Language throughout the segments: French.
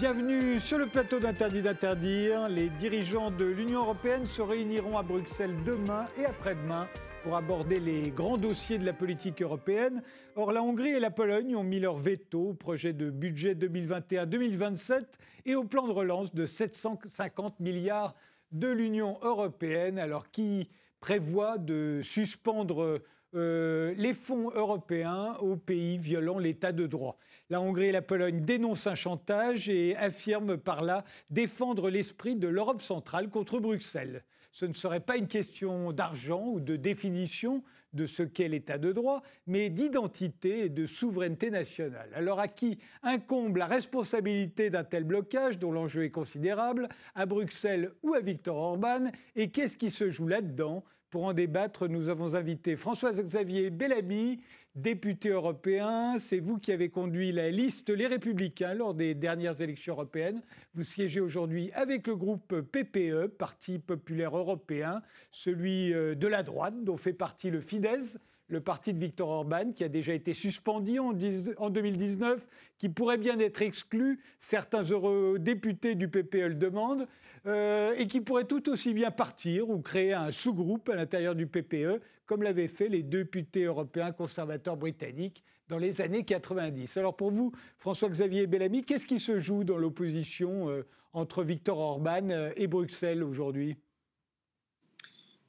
Bienvenue sur le plateau d'Interdit d'interdire. Les dirigeants de l'Union européenne se réuniront à Bruxelles demain et après-demain pour aborder les grands dossiers de la politique européenne. Or, la Hongrie et la Pologne ont mis leur veto au projet de budget 2021-2027 et au plan de relance de 750 milliards de l'Union européenne, alors qui prévoit de suspendre euh, les fonds européens aux pays violant l'état de droit. La Hongrie et la Pologne dénoncent un chantage et affirment par là défendre l'esprit de l'Europe centrale contre Bruxelles. Ce ne serait pas une question d'argent ou de définition de ce qu'est l'état de droit, mais d'identité et de souveraineté nationale. Alors à qui incombe la responsabilité d'un tel blocage dont l'enjeu est considérable, à Bruxelles ou à Viktor Orban, et qu'est-ce qui se joue là-dedans? Pour en débattre, nous avons invité François-Xavier Bellamy, député européen. C'est vous qui avez conduit la liste Les Républicains lors des dernières élections européennes. Vous siégez aujourd'hui avec le groupe PPE, Parti populaire européen, celui euh, de la droite dont fait partie le Fidesz le parti de Viktor Orban, qui a déjà été suspendu en 2019, qui pourrait bien être exclu, certains eurodéputés du PPE le demandent, euh, et qui pourrait tout aussi bien partir ou créer un sous-groupe à l'intérieur du PPE, comme l'avaient fait les députés européens conservateurs britanniques dans les années 90. Alors pour vous, François-Xavier Bellamy, qu'est-ce qui se joue dans l'opposition euh, entre Viktor Orban euh, et Bruxelles aujourd'hui?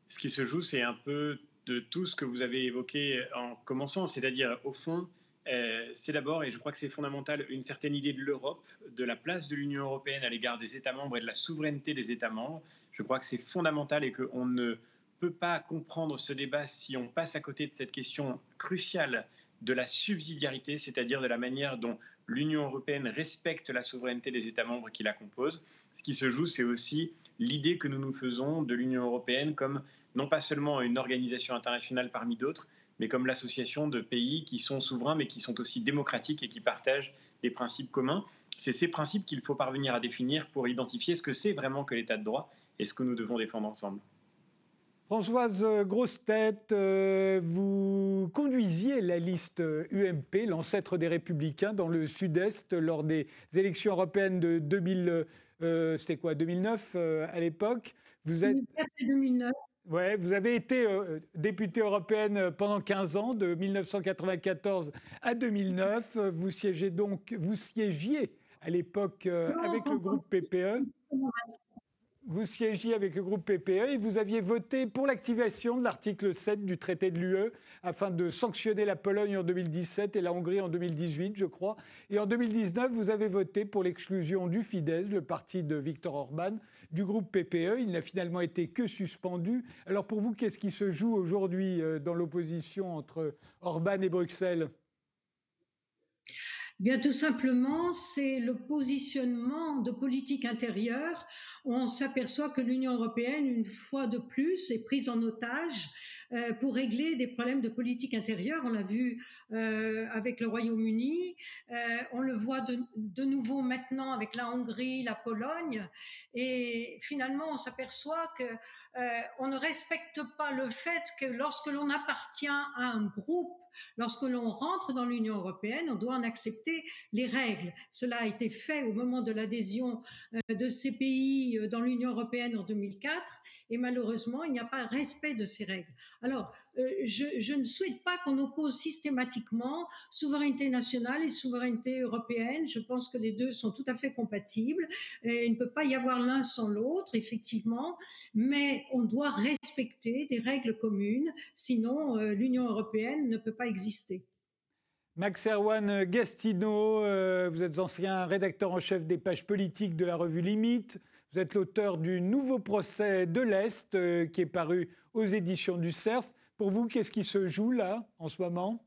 Ce qui se joue, c'est un peu de tout ce que vous avez évoqué en commençant, c'est-à-dire au fond, euh, c'est d'abord, et je crois que c'est fondamental, une certaine idée de l'Europe, de la place de l'Union européenne à l'égard des États membres et de la souveraineté des États membres. Je crois que c'est fondamental et qu'on ne peut pas comprendre ce débat si on passe à côté de cette question cruciale de la subsidiarité, c'est-à-dire de la manière dont l'Union européenne respecte la souveraineté des États membres qui la composent. Ce qui se joue, c'est aussi l'idée que nous nous faisons de l'Union européenne comme non pas seulement une organisation internationale parmi d'autres, mais comme l'association de pays qui sont souverains, mais qui sont aussi démocratiques et qui partagent des principes communs. C'est ces principes qu'il faut parvenir à définir pour identifier ce que c'est vraiment que l'état de droit et ce que nous devons défendre ensemble. Françoise Grosse-Tête, euh, vous conduisiez la liste UMP, l'ancêtre des Républicains, dans le Sud-Est lors des élections européennes de 2000, euh, c'était quoi, 2009 euh, à l'époque. Vous êtes 2009. Ouais, vous avez été euh, députée européenne pendant 15 ans, de 1994 à 2009. Vous siégez donc, vous siégiez à l'époque euh, avec le groupe PPE vous siégiez avec le groupe PPE et vous aviez voté pour l'activation de l'article 7 du traité de l'UE afin de sanctionner la Pologne en 2017 et la Hongrie en 2018, je crois. Et en 2019, vous avez voté pour l'exclusion du Fidesz, le parti de Viktor Orban, du groupe PPE. Il n'a finalement été que suspendu. Alors pour vous, qu'est-ce qui se joue aujourd'hui euh, dans l'opposition entre Orban et Bruxelles? Bien, tout simplement, c'est le positionnement de politique intérieure. On s'aperçoit que l'Union européenne, une fois de plus, est prise en otage euh, pour régler des problèmes de politique intérieure. On l'a vu euh, avec le Royaume-Uni, euh, on le voit de, de, nouveau maintenant avec la Hongrie, la Pologne, et finalement on s'aperçoit que on ne respecte pas le fait que lorsque l'on appartient à un groupe Lorsque l'on rentre dans l'Union européenne, on doit en accepter les règles. Cela a été fait au moment de l'adhésion de ces pays dans l'Union européenne en 2004 et malheureusement, il n'y a pas respect de ces règles. Alors, euh, je, ne souhaite pas qu'on oppose systématiquement souveraineté nationale et souveraineté européenne. Je pense que les deux sont tout à fait compatibles. Il ne peut pas y avoir l'un sans l'autre, effectivement, mais on doit respecter des règles communes, sinon euh, l'Union européenne ne peut pas exister. Max Erwan Gastino, euh, vous êtes ancien rédacteur en chef des pages politiques de la revue Limite. Vous êtes l'auteur du nouveau procès de l'Est euh, qui est paru aux éditions du CERF. Pour vous, qu'est-ce qui se joue là, en ce moment?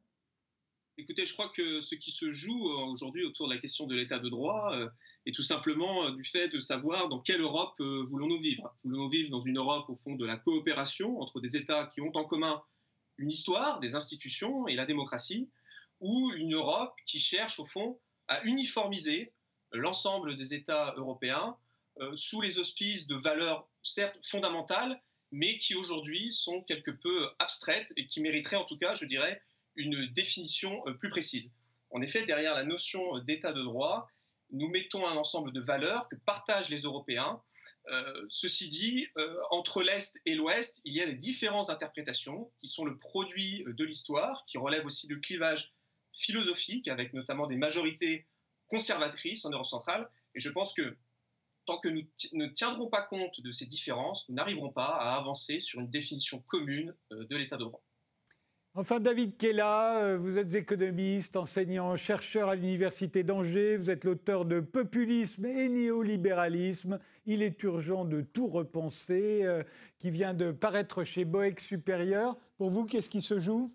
Écoutez, je crois que ce qui se joue euh, aujourd'hui autour de la question de l'état de droit euh, est tout simplement du fait de savoir dans quelle Europe voulons-nous vivre. Voulons-nous vivre dans une Europe, au fond, de la coopération entre des États qui ont en commun une histoire, des institutions et la démocratie, ou une Europe qui cherche, au fond, à uniformiser l'ensemble des États européens sous les auspices de valeurs certes fondamentales, mais qui aujourd'hui sont quelque peu abstraites et qui mériteraient en tout cas, je dirais, une définition euh, plus précise. En effet, derrière la notion d'état de droit, nous mettons un ensemble de valeurs que partagent les Européens. Euh, ceci dit, euh, entre l'Est et l'Ouest, il y a des différences d'interprétation qui sont le produit de l'histoire, qui relèvent aussi de clivages philosophiques, avec notamment des majorités conservatrices en Europe centrale. Et je pense que tant que nous ne tiendrons pas compte de ces différences, nous n'arriverons pas à avancer sur une définition commune de l'état de droit. Enfin, David Kella, euh, vous êtes économiste, enseignant, chercheur à l'Université d'Angers. Vous êtes l'auteur de Populisme et néolibéralisme. Il est urgent de tout repenser, euh, qui vient de paraître chez Boeck Supérieur. Pour vous, qu'est-ce qui se joue?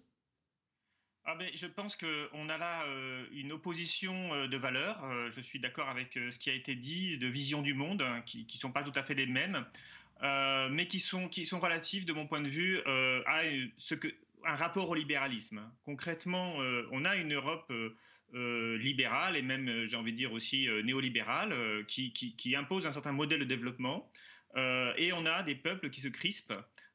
Ah ben, je pense qu'on a là euh, une opposition de valeurs. je suis d'accord avec ce qui a été dit, de vision du monde, hein, qui ne sont pas tout à fait les mêmes, mais qui sont, qui sont relatifs, de mon point de vue, à un rapport au libéralisme. Concrètement, euh, on a une Europe euh, euh, libérale et même, j'ai envie de dire aussi néolibérale, qui, qui, impose un certain modèle de développement. et on a des peuples qui se crispent.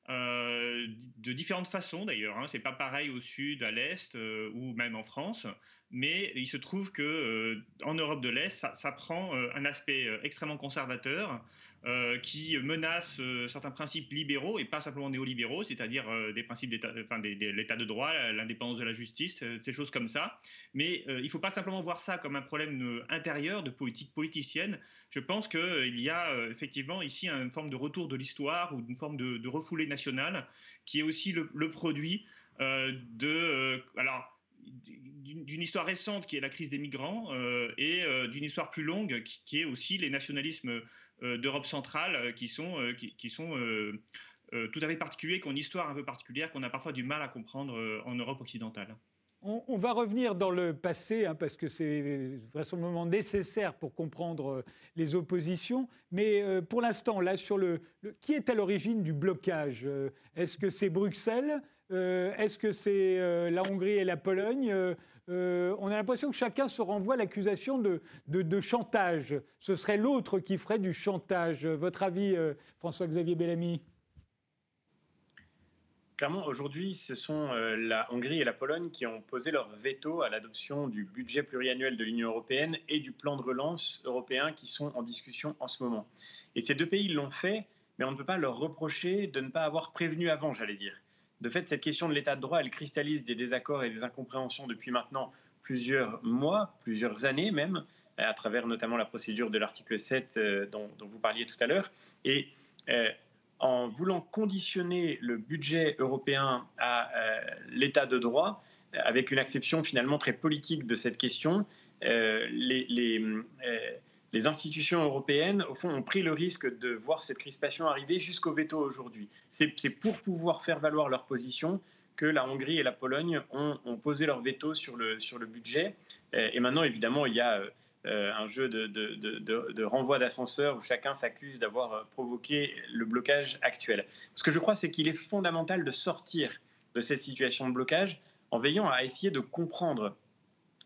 De différentes façons d'ailleurs. Hein. C'est pas pareil au sud, à l'est ou même en France, mais il se trouve que en Europe de l'Est, ça, prend un aspect extrêmement conservateur euh, qui menace euh, certains principes libéraux et pas simplement néolibéraux, c'est-à-dire euh, des principes d'état l'état de droit, l'indépendance de la justice, ces choses comme ça. Mais il ne faut pas simplement voir ça comme un problème intérieur de politique politicienne. Je pense qu'il y a effectivement ici une forme de retour de l'histoire ou une forme de, refoulée qui est aussi le, produit de... alors, d'une histoire récente qui est la crise des migrants et d'une histoire plus longue qui, est aussi les nationalismes euh, d'Europe centrale euh, qui sont, euh, qui, sont tout à fait particuliers, qui ont une histoire un peu particulière qu'on a parfois du mal à comprendre en Europe occidentale. On, va revenir dans le passé, hein, parce que c'est vraisemblablement nécessaire pour comprendre les oppositions. Mais pour l'instant, là, sur le, qui est à l'origine du blocage Est-ce que c'est Bruxelles Est-ce que c'est la Hongrie et la Pologne euh, on a l'impression que chacun se renvoie l'accusation de, chantage. Ce serait l'autre qui ferait du chantage. Votre avis, euh, François-Xavier Bellamy? Clairement, aujourd'hui, ce sont euh, la Hongrie et la Pologne qui ont posé leur veto à l'adoption du budget pluriannuel de l'Union européenne et du plan de relance européen qui sont en discussion en ce moment. Et ces deux pays l'ont fait, mais on ne peut pas leur reprocher de ne pas avoir prévenu avant, j'allais dire. De fait, cette question de l'état de droit, elle cristallise des désaccords et des incompréhensions depuis maintenant plusieurs mois, plusieurs années même, à travers notamment la procédure de l'article 7 euh, dont, vous parliez tout à l'heure. Et euh, en voulant conditionner le budget européen à euh, l'état de droit, avec une acception finalement très politique de cette question, les, les les institutions européennes, au fond, ont pris le risque de voir cette crispation arriver jusqu'au veto aujourd'hui. C'est pour pouvoir faire valoir leur position que la Hongrie et la Pologne ont, posé leur veto sur le, sur le budget. Et maintenant, évidemment, il y a euh, un jeu de, de, renvoi d'ascenseur où chacun s'accuse d'avoir provoqué le blocage actuel. Ce que je crois, c'est qu'il est fondamental de sortir de cette situation de blocage en veillant à essayer de comprendre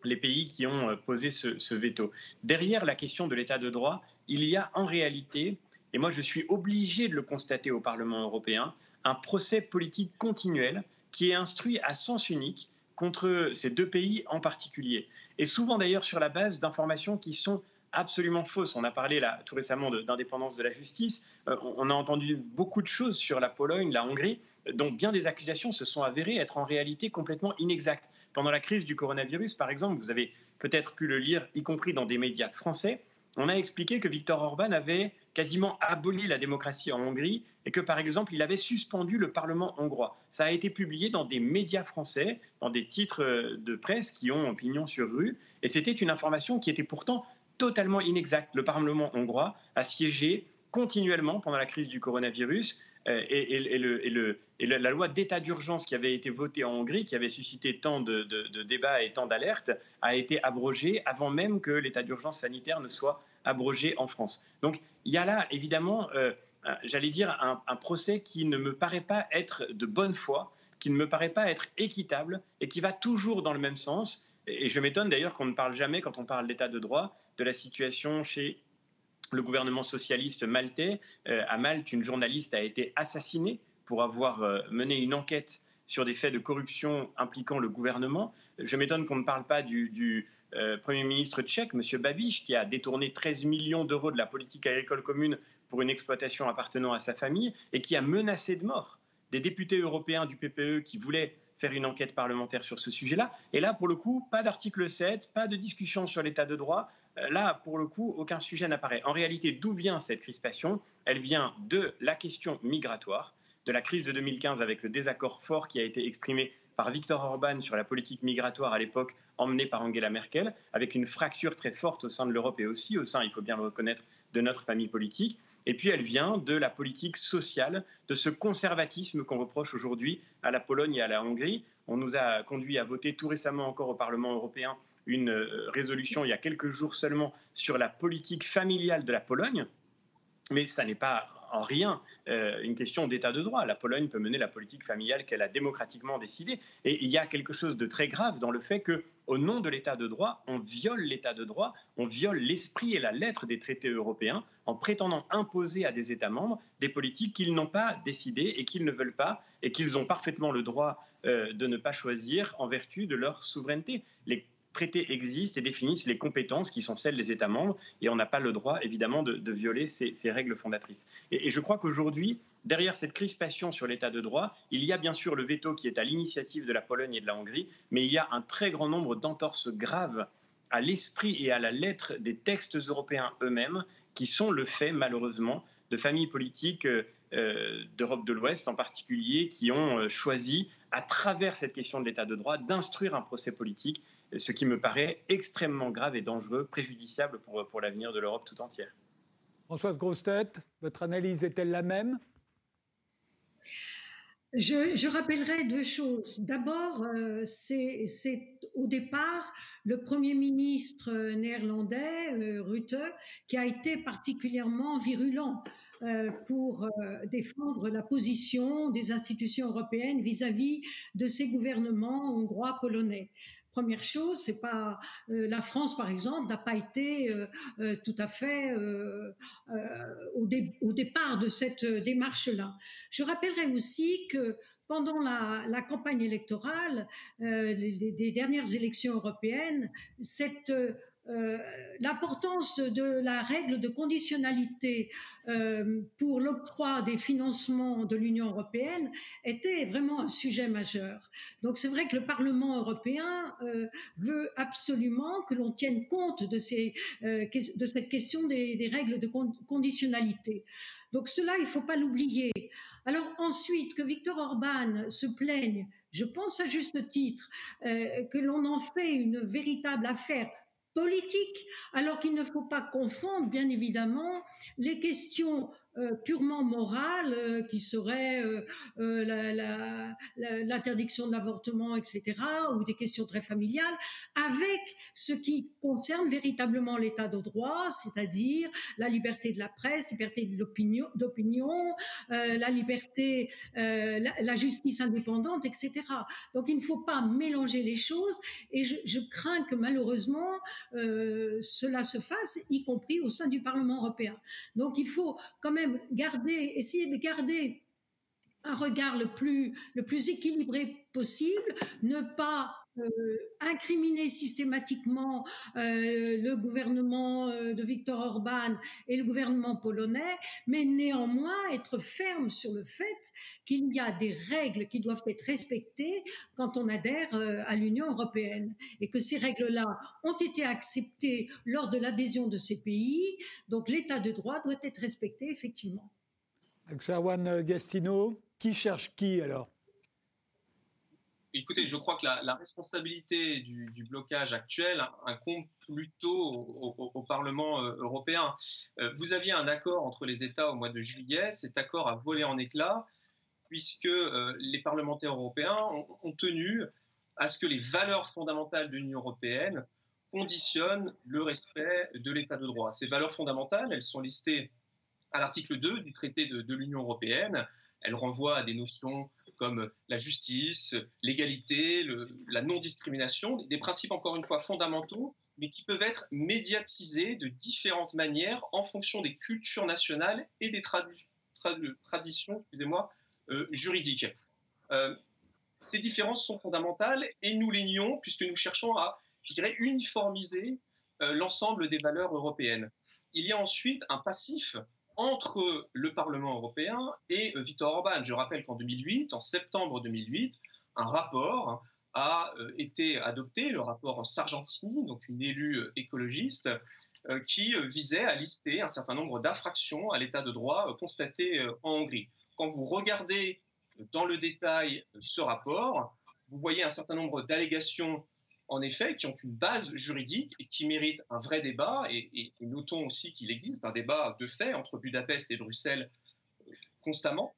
les pays qui ont euh, posé ce, veto. Derrière la question de l'état de droit, il y a en réalité, et moi je suis obligé de le constater au Parlement européen, un procès politique continuel qui est instruit à sens unique contre ces deux pays en particulier. Et souvent d'ailleurs sur la base d'informations qui sont absolument fausses. On a parlé là, tout récemment d'indépendance de, la justice. Euh, on a entendu beaucoup de choses sur la Pologne, la Hongrie, dont bien des accusations se sont avérées être en réalité complètement inexactes. Pendant la crise du coronavirus, par exemple, vous avez peut-être pu le lire, y compris dans des médias français, on a expliqué que Viktor Orban avait quasiment aboli la démocratie en Hongrie et que, par exemple, il avait suspendu le Parlement hongrois. Ça a été publié dans des médias français, dans des titres euh, de presse qui ont opinion sur rue, et c'était une information qui était pourtant totalement inexacte. Le Parlement hongrois a siégé continuellement pendant la crise du coronavirus euh, et, la loi d'état d'urgence qui avait été votée en Hongrie, qui avait suscité tant de, débats et tant d'alertes, a été abrogée avant même que l'état d'urgence sanitaire ne soit abrogé en France. Donc il y a là évidemment, euh, j'allais dire, un, un, procès qui ne me paraît pas être de bonne foi, qui ne me paraît pas être équitable et qui va toujours dans le même sens. Et je m'étonne d'ailleurs qu'on ne parle jamais, quand on parle d'état de droit, de la situation chez le gouvernement socialiste maltais. Euh, à Malte, une journaliste a été assassinée pour avoir euh, mené une enquête sur des faits de corruption impliquant le gouvernement. Je m'étonne qu'on ne parle pas du, Premier ministre tchèque, M. Babiš, qui a détourné 13 millions d'euros de la politique agricole commune pour une exploitation appartenant à sa famille et qui a menacé de mort des députés européens du PPE qui voulaient faire une enquête parlementaire sur ce sujet-là. Et là, pour le coup, pas d'article 7, pas de discussion sur l'état de droit. Euh, là, pour le coup, aucun sujet n'apparaît. En réalité, d'où vient cette crispation? Elle vient de la question migratoire, de la crise de 2015 avec le désaccord fort qui a été exprimé par Viktor Orban sur la politique migratoire à l'époque emmenée par Angela Merkel, avec une fracture très forte au sein de l'Europe et aussi au sein, il faut bien le reconnaître, de notre famille politique. Et puis elle vient de la politique sociale, de ce conservatisme qu'on reproche aujourd'hui à la Pologne et à la Hongrie. On nous a conduit à voter tout récemment encore au Parlement européen une euh, résolution il y a quelques jours seulement sur la politique familiale de la Pologne. Mais ça n'est pas en rien euh, une question d'état de droit. La Pologne peut mener la politique familiale qu'elle a démocratiquement décidée. Et il y a quelque chose de très grave dans le fait que, au nom de l'état de droit, on viole l'état de droit, on viole l'esprit et la lettre des traités européens en prétendant imposer à des États membres des politiques qu'ils n'ont pas décidées et qu'ils ne veulent pas et qu'ils ont parfaitement le droit euh, de ne pas choisir en vertu de leur souveraineté. Traités existent et définissent les compétences qui sont celles des États membres, et on n'a pas le droit, évidemment, de, violer ces, règles fondatrices. Et, je crois qu'aujourd'hui, derrière cette crispation sur l'état de droit, il y a bien sûr le veto qui est à l'initiative de la Pologne et de la Hongrie, mais il y a un très grand nombre d'entorses graves à l'esprit et à la lettre des textes européens eux-mêmes, qui sont le fait, malheureusement, de familles politiques euh, euh, d'Europe de l'Ouest en particulier, qui ont euh, choisi, à travers cette question de l'état de droit, d'instruire un procès politique ce qui me paraît extrêmement grave et dangereux, préjudiciable pour, pour l'avenir de l'Europe tout entière. Françoise Grostet, votre analyse est-elle la même? Je, rappellerai deux choses. D'abord, euh, c'est au départ le Premier ministre néerlandais, euh, Rutte, qui a été particulièrement virulent euh, pour défendre la position des institutions européennes vis à -vis de ces gouvernements hongrois polonais. Première chose, c'est pas euh, la France par exemple n'a pas été euh, euh, tout à fait au, départ de cette démarche-là. Je rappellerai aussi que pendant la, campagne électorale des, dernières élections européennes, cette euh, l'importance de la règle de conditionnalité euh, pour l'octroi des financements de l'Union européenne était vraiment un sujet majeur. Donc c'est vrai que le Parlement européen euh, veut absolument que l'on tienne compte de, cette question des, règles de conditionnalité. Donc cela, il ne faut pas l'oublier. Alors ensuite, que Victor Orban se plaigne, je pense à juste titre, que l'on en fait une véritable affaire politique, alors qu'il ne faut pas confondre, bien évidemment, les questions euh, purement morales, euh, qui seraient euh, l'interdiction de l'avortement, etc., ou des questions très familiales, avec ce qui concerne véritablement l'état de droit, c'est-à-dire la liberté de la presse, liberté d'opinion, la liberté, la, justice indépendante, etc. Donc il ne faut pas mélanger les choses, et je crains que malheureusement cela se fasse, y compris au sein du Parlement européen. Donc il faut quand même garder, essayer de garder un regard le plus, le plus équilibré possible, ne pas euh, incriminer systématiquement euh, le gouvernement euh, de Viktor Orban et le gouvernement polonais, mais néanmoins être ferme sur le fait qu'il y a des règles qui doivent être respectées quand on adhère à l'Union européenne et que ces règles-là ont été acceptées lors de l'adhésion de ces pays, donc l'état de droit doit être respecté effectivement. Gastino, qui cherche qui alors? Écoutez, je crois que la, responsabilité du, blocage actuel incombe plutôt au, Parlement euh, européen. Euh, vous aviez un accord entre les États au mois de juillet. Cet accord a volé en éclats puisque euh, les parlementaires européens ont, tenu à ce que les valeurs fondamentales de l'Union européenne conditionnent le respect de l'état de droit. Ces valeurs fondamentales, elles sont listées à l'article 2 du traité de, de l'Union européenne. Elles renvoient à des notions comme la justice, l'égalité, la non-discrimination, des principes encore une fois fondamentaux, mais qui peuvent être médiatisés de différentes manières en fonction des cultures nationales et des traditions euh, juridiques. Euh, ces différences sont fondamentales et nous les nions puisque nous cherchons à je dirais, uniformiser l'ensemble des valeurs européennes. Il y a ensuite un passif entre le Parlement européen et Viktor Orban. Je rappelle qu'en 2008, en septembre 2008, un rapport a été adopté, le rapport Sargentini, donc une élue écologiste, qui visait à lister un certain nombre d'infractions à l'état de droit constatées en Hongrie. Quand vous regardez dans le détail ce rapport, vous voyez un certain nombre d'allégations, en effet, qui ont une base juridique et qui méritent un vrai débat. Et, notons aussi qu'il existe un débat de fait entre Budapest et Bruxelles euh, constamment,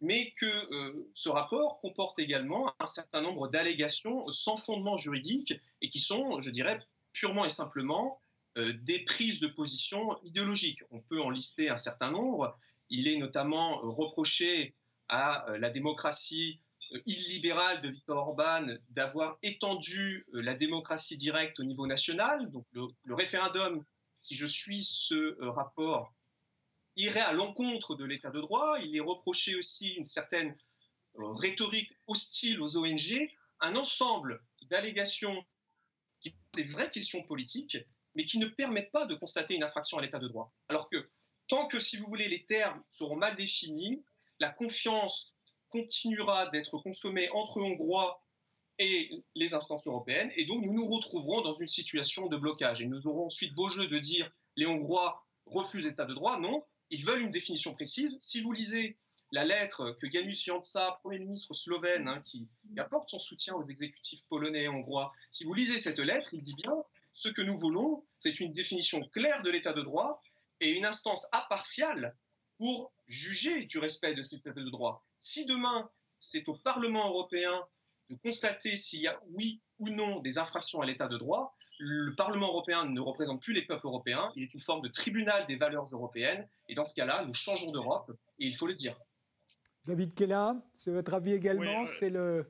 mais que euh, ce rapport comporte également un certain nombre d'allégations sans fondement juridique et qui sont, je dirais, purement et simplement euh, des prises de position idéologiques. On peut en lister un certain nombre. Il est notamment reproché à la démocratie illibéral de Viktor Orban d'avoir étendu euh, la démocratie directe au niveau national. Donc le, référendum, si je suis ce euh, rapport, irait à l'encontre de l'état de droit. Il est reproché aussi une certaine rhétorique hostile aux ONG, un ensemble d'allégations qui posent des vraies questions politiques, mais qui ne permettent pas de constater une infraction à l'état de droit. Alors que tant que, si vous voulez, les termes seront mal définis, la confiance continuera d'être consommé entre Hongrois et les instances européennes. Et donc, nous nous retrouverons dans une situation de blocage. Et nous aurons ensuite beau jeu de dire les Hongrois refusent l'état de droit. Non, ils veulent une définition précise. Si vous lisez la lettre que Janusz Jansa, Premier ministre slovène, hein, qui, apporte son soutien aux exécutifs polonais et hongrois, si vous lisez cette lettre, il dit bien ce que nous voulons, c'est une définition claire de l'état de droit et une instance impartiale pour juger du respect de cet état de droit. Si demain, c'est au Parlement européen de constater s'il y a oui ou non des infractions à l'état de droit, le Parlement européen ne représente plus les peuples européens, il est une forme de tribunal des valeurs européennes, et dans ce cas-là, nous changeons d'Europe, et il faut le dire. David Kella, c'est votre avis également C'est le,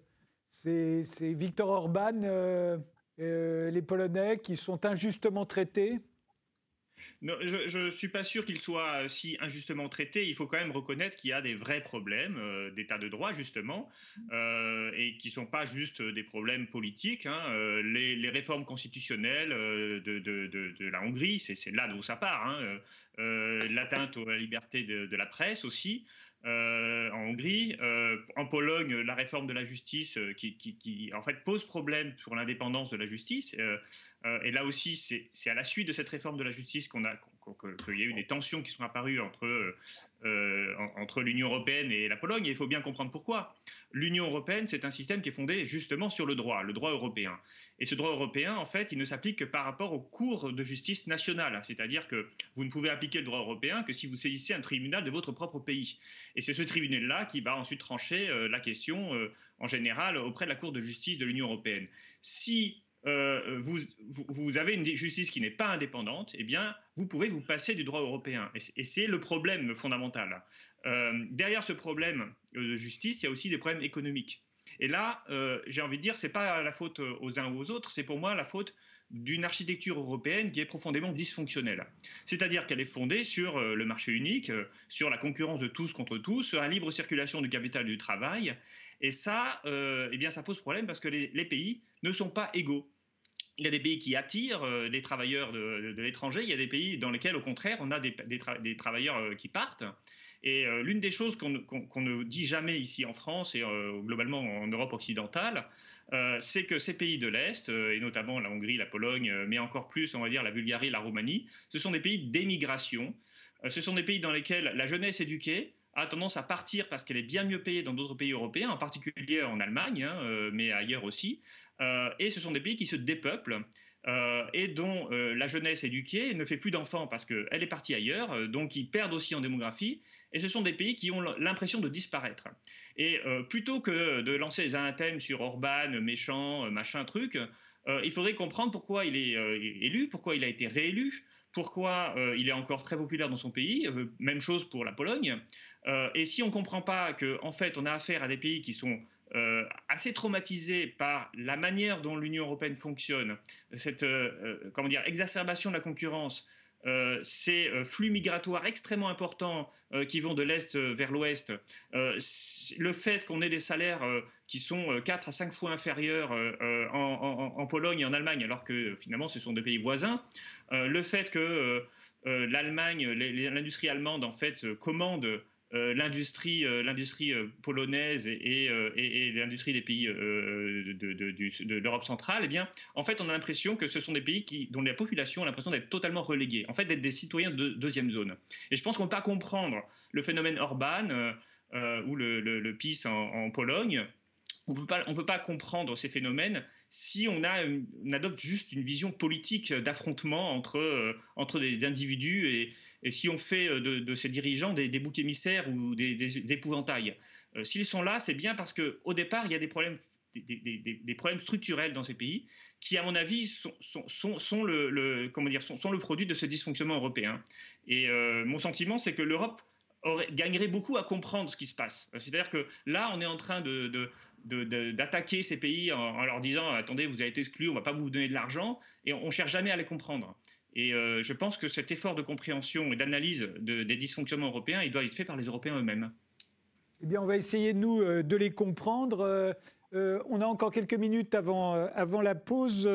c'est, Viktor Orban, euh, euh, les Polonais qui sont injustement traités je ne suis pas sûr qu'il soit si injustement traité. Il faut quand même reconnaître qu'il y a des vrais problèmes euh, d'état de droit, justement, euh, et qui ne sont pas juste des problèmes politiques. Hein. Euh, les, réformes constitutionnelles de, la Hongrie, c'est là d'où ça part. Hein. L'atteinte à la liberté de, la presse aussi. En Hongrie. en Pologne, la réforme de la justice qui, qui, en fait pose problème pour l'indépendance de la justice. et là aussi, c'est à la suite de cette réforme de la justice qu'on a qu'il y a eu des tensions qui sont apparues entre, euh, entre l'Union européenne et la Pologne, et il faut bien comprendre pourquoi. L'Union européenne, c'est un système qui est fondé justement sur le droit, le droit européen. Et ce droit européen, en fait, il ne s'applique que par rapport aux cours de justice nationale, c'est-à-dire que vous ne pouvez appliquer le droit européen que si vous saisissez un tribunal de votre propre pays. Et c'est ce tribunal-là qui va ensuite trancher euh, la question, euh, en général, auprès de la Cour de justice de l'Union européenne. Si euh, vous, avez une justice qui n'est pas indépendante, eh bien, vous pouvez vous passer du droit européen. Et c'est le problème fondamental. Euh, derrière ce problème de justice, il y a aussi des problèmes économiques. Et là, euh, j'ai envie de dire, c'est pas la faute aux uns ou aux autres, c'est pour moi la faute d'une architecture européenne qui est profondément dysfonctionnelle. C'est-à-dire qu'elle est fondée sur le marché unique, sur la concurrence de tous contre tous, sur la libre circulation du capital et du travail. Et ça, eh bien, ça pose problème parce que les pays ne sont pas égaux. Il y a des pays qui attirent euh, des travailleurs de, l'étranger, il y a des pays dans lesquels, au contraire, on a des, travailleurs euh, qui partent. Et euh, l'une des choses qu'on ne dit jamais ici en France et globalement en Europe occidentale, c'est que ces pays de l'Est, et notamment la Hongrie, la Pologne, mais encore plus, on va dire, la Bulgarie, la Roumanie, ce sont des pays d'émigration. ce sont des pays dans lesquels la jeunesse éduquée a tendance à partir parce qu'elle est bien mieux payée dans d'autres pays européens, en particulier en Allemagne, hein, mais ailleurs aussi. Euh, et ce sont des pays qui se dépeuplent. Euh, et dont euh, la jeunesse éduquée ne fait plus d'enfants parce qu'elle est partie ailleurs, donc ils perdent aussi en démographie, et ce sont des pays qui ont l'impression de disparaître. Et plutôt que de lancer des anathèmes sur Orban, méchant, machin truc, il faudrait comprendre pourquoi il est élu, pourquoi il a été réélu, pourquoi il est encore très populaire dans son pays, même chose pour la Pologne. et si on ne comprend pas qu'en en fait on a affaire à des pays qui sont euh, assez traumatisé par la manière dont l'Union européenne fonctionne, cette euh, euh, comment dire, exacerbation de la concurrence, euh, ces euh, flux migratoires extrêmement importants euh, qui vont de l'Est vers l'Ouest, le fait qu'on ait des salaires qui sont 4 à 5 fois inférieurs en, Pologne et en Allemagne, alors que finalement ce sont des pays voisins, le fait que l'Allemagne, l'industrie allemande en fait commande l'industrie, euh, l'industrie euh, polonaise et, l'industrie des pays de, l'Europe centrale, eh bien, en fait, on a l'impression que ce sont des pays qui, dont la population a l'impression d'être totalement reléguée, en fait, d'être des citoyens de deuxième zone. Et je pense qu'on ne peut pas comprendre le phénomène Orban ou le, PIS en Pologne on ne peut pas comprendre ces phénomènes si on, a, adopte juste une vision politique d'affrontement entre, euh, entre des individus et, si on fait euh, de, ces dirigeants des, boucs émissaires ou des, épouvantails. Euh, s'ils sont là, c'est bien parce qu'au départ, il y a des problèmes, des, problèmes structurels dans ces pays qui, à mon avis, sont, le, comment dire, sont, le produit de ce dysfonctionnement européen. Et mon sentiment, c'est que l'Europe gagnerait beaucoup à comprendre ce qui se passe. C'est-à-dire que là, on est en train d'attaquer ces pays en, leur disant attendez, vous avez été exclus, on ne va pas vous donner de l'argent, et on ne cherche jamais à les comprendre. Et euh, je pense que cet effort de compréhension et d'analyse des dysfonctionnements européens, il doit être fait par les Européens eux-mêmes. Eh bien, on va essayer, nous, euh, de les comprendre. Euh, on a encore quelques minutes avant, avant la pause.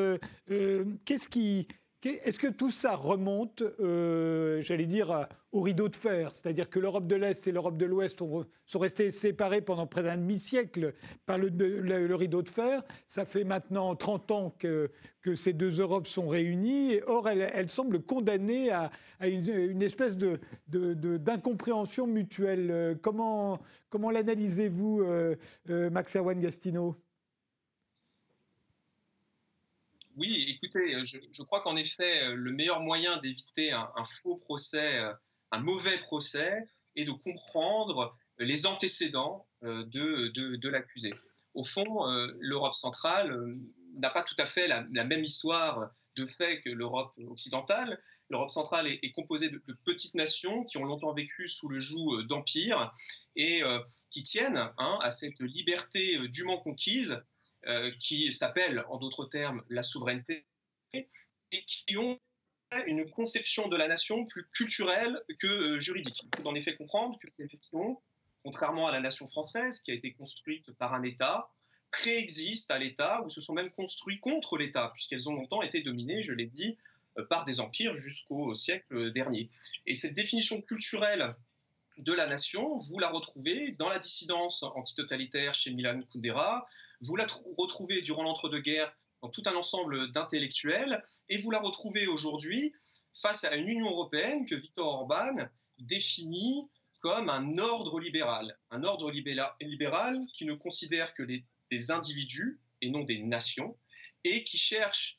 Qu'est-ce qui, est-ce que tout ça remonte, euh, j'allais dire, au rideau de fer? C'est-à-dire que l'Europe de l'Est et l'Europe de l'Ouest sont restés séparés pendant près d'un demi-siècle par le, rideau de fer. Ça fait maintenant 30 ans que, ces deux Europes sont réunies. or, elles, semblent condamnées à, une, espèce d'incompréhension mutuelle. Comment, l'analysez-vous, euh, euh, Max Erwan Gastino? Oui, écoutez, euh, je, crois qu'en effet, euh, le meilleur moyen d'éviter un, faux procès, euh, un mauvais procès, est de comprendre les antécédents de, de, l'accusé. Au fond, l'Europe centrale n'a pas tout à fait la, même histoire de fait que l'Europe occidentale. L'Europe centrale est, composée de, petites nations qui ont longtemps vécu sous le joug d'empires et qui tiennent hein, à cette liberté dûment conquise qui s'appelle, en d'autres termes, la souveraineté, et qui ont une conception de la nation plus culturelle que euh, juridique. Il faut en effet comprendre que ces nations, contrairement à la nation française, qui a été construite par un État, préexistent à l'État ou se sont même construits contre l'État, puisqu'elles ont longtemps été dominées, je l'ai dit, euh, par des empires jusqu'au siècle dernier. Et cette définition culturelle de la nation, vous la retrouvez dans la dissidence antitotalitaire chez Milan Kundera, vous la retrouvez durant l'entre-deux-guerres dans tout un ensemble d'intellectuels, et vous la retrouvez aujourd'hui face à une Union européenne que Viktor Orban définit comme un ordre libéral. Un ordre libéral qui ne considère que des individus et non des nations, et qui cherche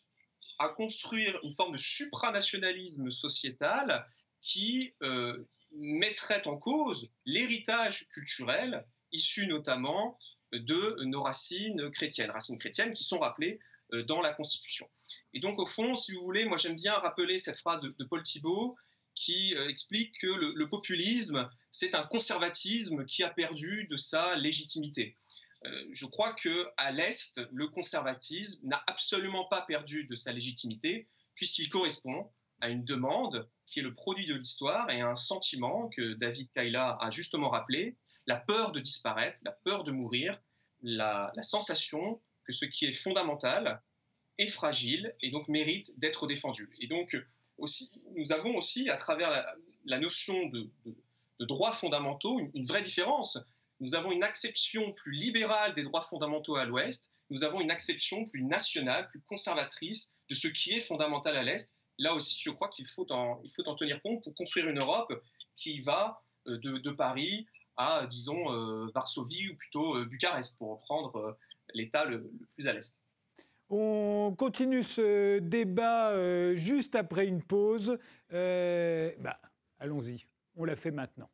à construire une forme de supranationalisme sociétal qui euh, mettrait en cause l'héritage culturel issu notamment de nos racines chrétiennes, racines chrétiennes qui sont rappelées euh, dans la Constitution. Et donc au fond, si vous voulez, moi j'aime bien rappeler cette phrase de, Paul Thibault qui euh, explique que le, populisme, c'est un conservatisme qui a perdu de sa légitimité. je crois que à l'est, le conservatisme n'a absolument pas perdu de sa légitimité puisqu'il correspond à une demande qui est le produit de l'histoire et un sentiment que David Kaila a justement rappelé, la peur de disparaître, la peur de mourir, la, sensation que ce qui est fondamental est fragile et donc mérite d'être défendu. Et donc, aussi, nous avons aussi, à travers la, notion de, droits fondamentaux, une, vraie différence. Nous avons une acception plus libérale des droits fondamentaux à l'Ouest, nous avons une acception plus nationale, plus conservatrice de ce qui est fondamental à l'Est, là aussi, je crois qu'il faut, en, tenir compte pour construire une Europe qui va euh, de, Paris à, disons, euh, Varsovie ou plutôt euh, Bucarest, pour reprendre l'État le, plus à l'est. On continue ce débat juste après une pause. Bah, allons-y, on l'a fait maintenant.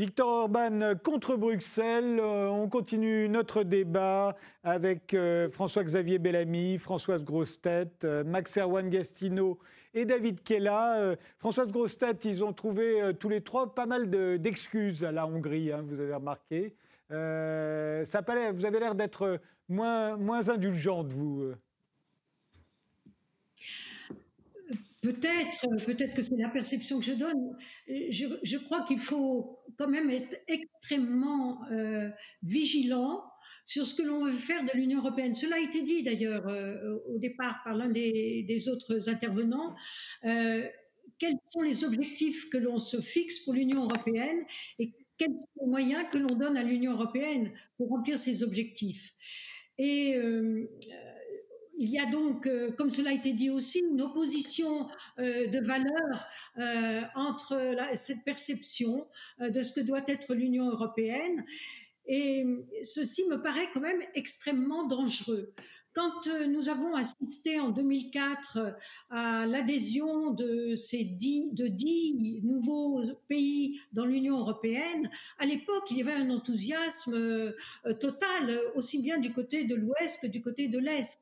Victor Orban contre Bruxelles. Euh, on continue notre débat avec euh, François-Xavier Bellamy, Françoise Grostet, euh, Max Erwan Gastino et David Kella. Françoise Grostet, ils ont trouvé tous les trois pas mal d'excuses à la Hongrie, hein, vous avez remarqué. ça vous avez l'air d'être moins, moins indulgente, vous. Peut-être, peut-être que c'est la perception que je donne. Je, je crois qu'il faut quand même être extrêmement euh, vigilant sur ce que l'on veut faire de l'Union européenne. Cela a été dit d'ailleurs euh, au départ par l'un des, autres intervenants. Euh, quels sont les objectifs que l'on se fixe pour l'Union européenne et quels sont les moyens que l'on donne à l'Union européenne pour remplir ces objectifs euh, il y a donc, euh, comme cela a été dit aussi, une opposition euh, de valeurs euh, entre cette perception de ce que doit être l'Union européenne. Et ceci me paraît quand même extrêmement dangereux. Quand euh, nous avons assisté en 2004 euh, à l'adhésion de ces dix, dix nouveaux pays dans l'Union européenne, à l'époque, il y avait un enthousiasme euh, total, aussi bien du côté de l'Ouest que du côté de l'Est.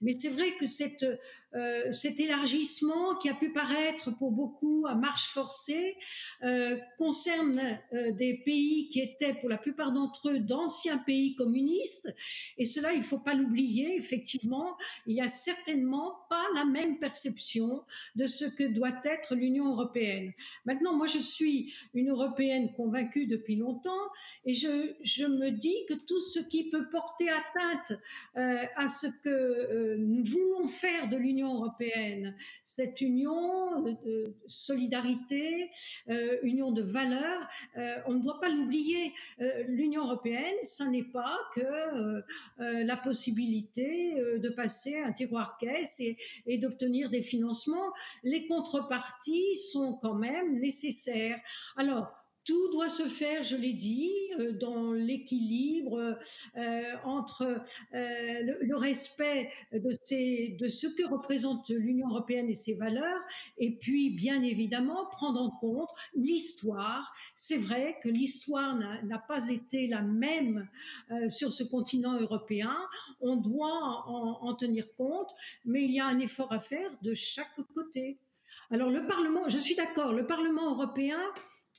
Mais c'est vrai que cette euh, cet élargissement qui a pu paraître pour beaucoup à marche forcée euh, concerne euh, des pays qui étaient pour la plupart d'entre eux d'anciens pays communistes. Et cela il faut pas l'oublier effectivement il y a certainement pas la même perception de ce que doit être l'Union européenne. Maintenant moi je suis une européenne convaincue depuis longtemps et je, je me dis que tout ce qui peut porter atteinte à ce que nous voulons faire de l'Union européenne, cette union de solidarité, euh, union de valeurs, euh, on ne doit pas l'oublier. Euh, L'Union européenne, ça n'est pas que la possibilité de passer un tiroir caisse et, et d'obtenir des financements. Les contreparties sont quand même nécessaires. Alors, tout doit se faire, je l'ai dit, euh, dans l'équilibre euh, entre euh, le, respect de, ce que représente l'Union européenne et ses valeurs, et puis bien évidemment prendre en compte l'histoire. C'est vrai que l'histoire n'a pas été la même sur ce continent européen. On doit en, en tenir compte, mais il y a un effort à faire de chaque côté. Alors le Parlement, je suis d'accord, le Parlement européen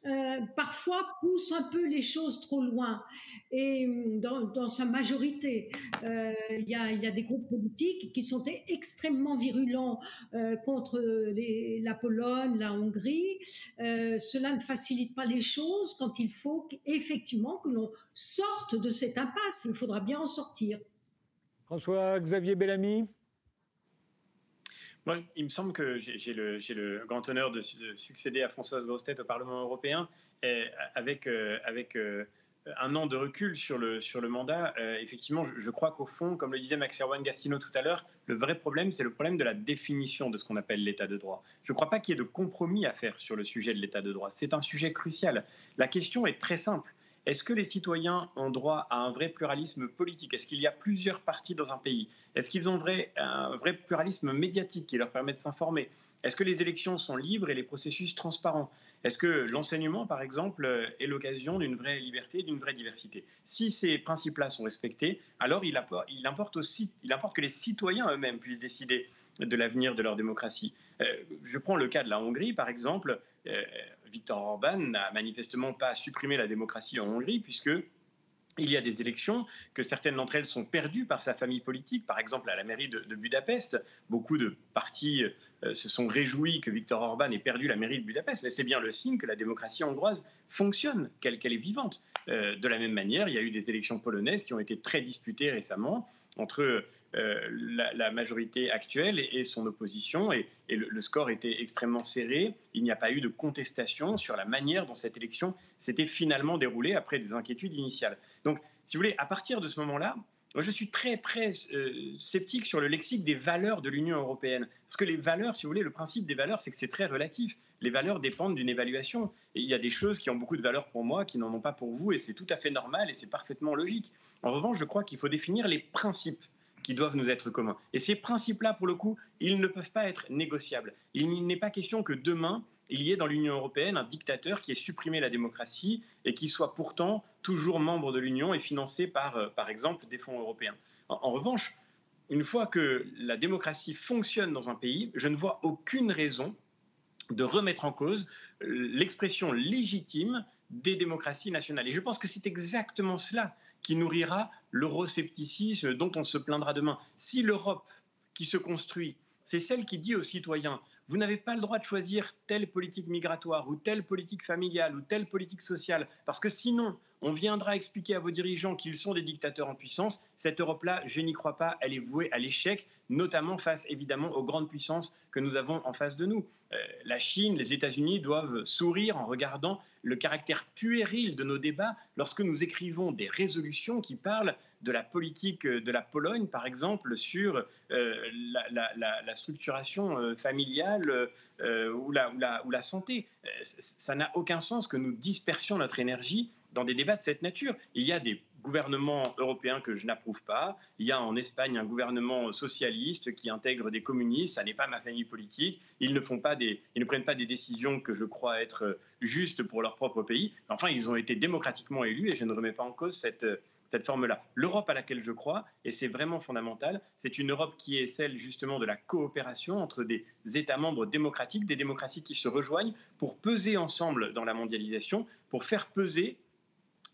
euh, parfois pousse un peu les choses trop loin. Et hum, dans, sa majorité, euh, il y, a, des groupes politiques qui sont extrêmement virulents euh, contre la Pologne, la Hongrie. cela ne facilite pas les choses quand il faut effectivement que l'on sorte de cette impasse. Il faudra bien en sortir. François-Xavier Bellamy il me semble que j'ai le, grand honneur de, succéder à Françoise Grostet au Parlement européen avec, euh, euh, un an de recul sur le, sur le mandat. Euh, effectivement, je, crois qu'au fond, comme le disait Max Erwan Gastino tout à l'heure, le vrai problème, c'est le problème de la définition de ce qu'on appelle l'état de droit. Je ne crois pas qu'il y ait de compromis à faire sur le sujet de l'état de droit. C'est un sujet crucial. La question est très simple. Est-ce que les citoyens ont droit à un vrai pluralisme politique? Est-ce qu'il y a plusieurs partis dans un pays? Est-ce qu'ils ont vrai, un vrai pluralisme médiatique qui leur permet de s'informer? Est-ce que les élections sont libres et les processus transparents? Est-ce que l'enseignement, par exemple, est l'occasion d'une vraie liberté, d'une vraie diversité? Si ces principes-là sont respectés, alors il, importe aussi, il importe que les citoyens eux-mêmes puissent décider de l'avenir de leur démocratie. Euh, je prends le cas de la Hongrie, par exemple. Euh, Viktor Orban n'a manifestement pas supprimé la démocratie en Hongrie, puisque il y a des élections, que certaines d'entre elles sont perdues par sa famille politique. Par exemple, à la mairie de, Budapest, beaucoup de partis euh, se sont réjouis que Viktor Orban ait perdu la mairie de Budapest, mais c'est bien le signe que la démocratie hongroise fonctionne, qu'elle est vivante. Euh, de la même manière, il y a eu des élections polonaises qui ont été très disputées récemment entre euh, la, majorité actuelle et, son opposition, et, le, score était extrêmement serré. Il n'y a pas eu de contestation sur la manière dont cette élection s'était finalement déroulée après des inquiétudes initiales. Donc, si vous voulez, à partir de ce moment-là, je suis très, très euh, sceptique sur le lexique des valeurs de l'Union européenne. Parce que les valeurs, si vous voulez, le principe des valeurs, c'est que c'est très relatif. Les valeurs dépendent d'une évaluation. Il y a des choses qui ont beaucoup de valeur pour moi, qui n'en ont pas pour vous, et c'est tout à fait normal et c'est parfaitement logique. En revanche, je crois qu'il faut définir les principes qui doivent nous être communs. Et ces principes-là, pour le coup, ils ne peuvent pas être négociables. Il n'est pas question que demain, il y ait dans l'Union européenne un dictateur qui ait supprimé la démocratie et qui soit pourtant toujours membre de l'Union et financé par, euh, par exemple, des fonds européens. En, revanche, une fois que la démocratie fonctionne dans un pays, je ne vois aucune raison de remettre en cause euh, l'expression légitime des démocraties nationales. Et je pense que c'est exactement cela qui nourrira l'euroscepticisme dont on se plaindra demain. Si l'Europe qui se construit, c'est celle qui dit aux citoyens vous n'avez pas le droit de choisir telle politique migratoire ou telle politique familiale ou telle politique sociale, parce que sinon, on viendra expliquer à vos dirigeants qu'ils sont des dictateurs en puissance. Cette Europe-là, je n'y crois pas, elle est vouée à l'échec, notamment face évidemment aux grandes puissances que nous avons en face de nous. Euh, la Chine, les États-Unis doivent sourire en regardant le caractère puéril de nos débats lorsque nous écrivons des résolutions qui parlent de la politique de la Pologne, par exemple, sur euh, la, structuration euh, familiale ou, la, ou la santé. Ça n'a aucun sens que nous dispersions notre énergie dans des débats de cette nature. Il y a des gouvernements européens que je n'approuve pas. Il y a en Espagne un gouvernement socialiste qui intègre des communistes. Ça n'est pas ma famille politique. Ils ne, font pas des, ils ne prennent pas des décisions que je crois être justes pour leur propre pays. Enfin, ils ont été démocratiquement élus et je ne remets pas en cause cette, cette forme-là. L'Europe à laquelle je crois, et c'est vraiment fondamental, c'est une Europe qui est celle justement de la coopération entre des États membres démocratiques, des démocraties qui se rejoignent pour peser ensemble dans la mondialisation, pour faire peser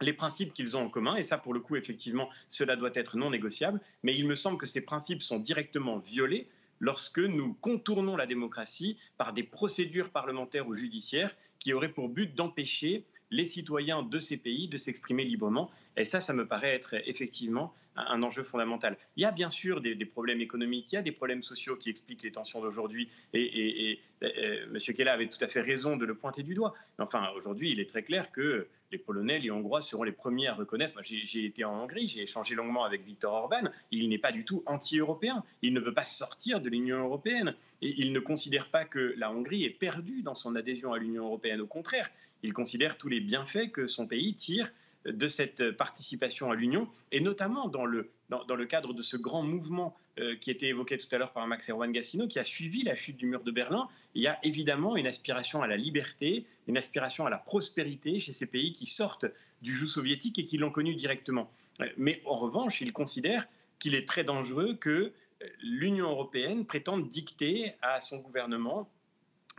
les principes qu'ils ont en commun, et ça pour le coup effectivement cela doit être non négociable, mais il me semble que ces principes sont directement violés lorsque nous contournons la démocratie par des procédures parlementaires ou judiciaires qui auraient pour but d'empêcher les citoyens de ces pays de s'exprimer librement. Et ça, ça me paraît être effectivement un, enjeu fondamental. Il y a bien sûr des, problèmes économiques, il y a des problèmes sociaux qui expliquent les tensions d'aujourd'hui. Et, euh, M. Kella avait tout à fait raison de le pointer du doigt. Mais enfin, aujourd'hui, il est très clair que les Polonais, les Hongrois seront les premiers à reconnaître. Moi, j'ai été en Hongrie, j'ai échangé longuement avec Viktor Orban. Il n'est pas du tout anti-européen. Il ne veut pas sortir de l'Union européenne. Et il ne considère pas que la Hongrie est perdue dans son adhésion à l'Union européenne. Au contraire, il considère tous les bienfaits que son pays tire de cette participation à l'Union, et notamment dans le, dans, le cadre de ce grand mouvement euh, qui était évoqué tout à l'heure par Max Erwan Gassino, qui a suivi la chute du mur de Berlin. Il y a évidemment une aspiration à la liberté, une aspiration à la prospérité chez ces pays qui sortent du joug soviétique et qui l'ont connu directement. Euh, mais en revanche, il considère qu'il est très dangereux que euh, l'Union européenne prétende dicter à son gouvernement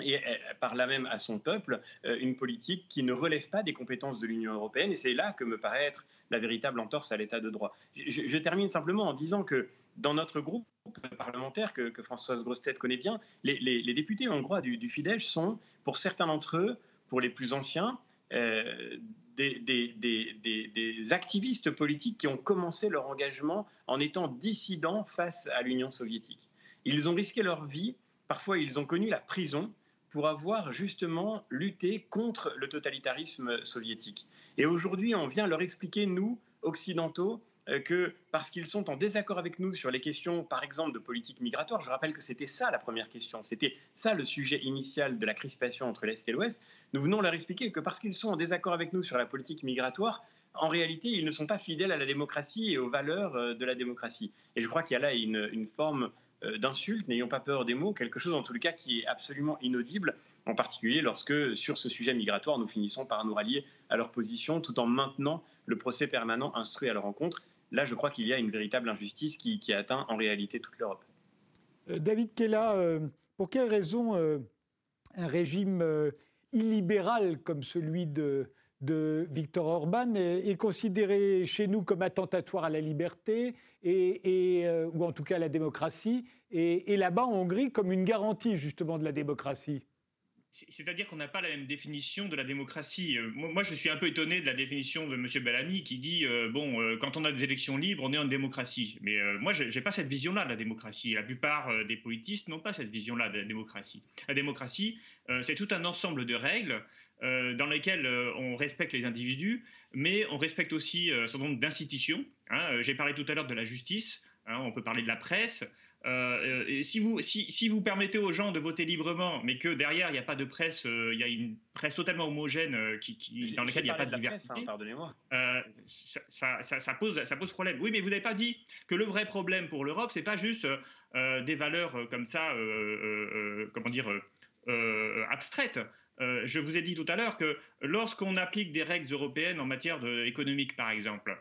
et euh, par là même à son peuple euh, une politique qui ne relève pas des compétences de l'Union européenne. Et c'est là que me paraît être la véritable entorse à l'état de droit. Je, termine simplement en disant que dans notre groupe parlementaire que, Françoise Grostet connaît bien, les, députés hongrois du, du, Fidesz sont, pour certains d'entre eux, pour les plus anciens, euh, des, des, activistes politiques qui ont commencé leur engagement en étant dissidents face à l'Union soviétique. Ils ont risqué leur vie, parfois ils ont connu la prison, pour avoir justement lutté contre le totalitarisme soviétique. Et aujourd'hui, on vient leur expliquer, nous, occidentaux, euh, que parce qu'ils sont en désaccord avec nous sur les questions, par exemple, de politique migratoire, je rappelle que c'était ça la première question, c'était ça le sujet initial de la crispation entre l'Est et l'Ouest, nous venons leur expliquer que parce qu'ils sont en désaccord avec nous sur la politique migratoire, en réalité, ils ne sont pas fidèles à la démocratie et aux valeurs euh, de la démocratie. Et je crois qu'il y a là une, une forme d'insultes, n'ayons pas peur des mots, quelque chose en tout cas qui est absolument inaudible, en particulier lorsque sur ce sujet migratoire, nous finissons par nous rallier à leur position tout en maintenant le procès permanent instruit à leur rencontre. Là, je crois qu'il y a une véritable injustice qui, atteint en réalité toute l'Europe. Euh, David Kella, euh, pour quelle raison un régime illibéral comme celui de, de Viktor Orban est, considéré chez nous comme attentatoire à la liberté et, euh, ou en tout cas à la démocratie, et, là-bas en Hongrie comme une garantie justement de la démocratie. C'est-à-dire qu'on n'a pas la même définition de la démocratie. Euh, moi, je suis un peu étonné de la définition de M. Bellamy qui dit euh, bon, quand on a des élections libres, on est en démocratie. Mais moi, je n'ai pas cette vision-là de la démocratie. La plupart des politistes n'ont pas cette vision-là de la démocratie. La démocratie, c'est tout un ensemble de règles euh, dans lesquelles euh, on respecte les individus, mais on respecte aussi euh, un certain nombre d'institutions. Hein. J'ai parlé tout à l'heure de la justice, hein, on peut parler de la presse, euh, si, vous, si, vous permettez aux gens de voter librement, mais que derrière, il n'y a pas de presse, il y a une presse totalement homogène qui, dans laquelle il n'y a pas de, diversité, hein, pardonnez-moi. Ça, ça, pose, ça pose problème. Oui, mais vous n'avez pas dit que le vrai problème pour l'Europe, c'est pas juste des valeurs comme ça, comment dire, abstraites. je vous ai dit tout à l'heure que lorsqu'on applique des règles européennes en matière de, économique, par exemple,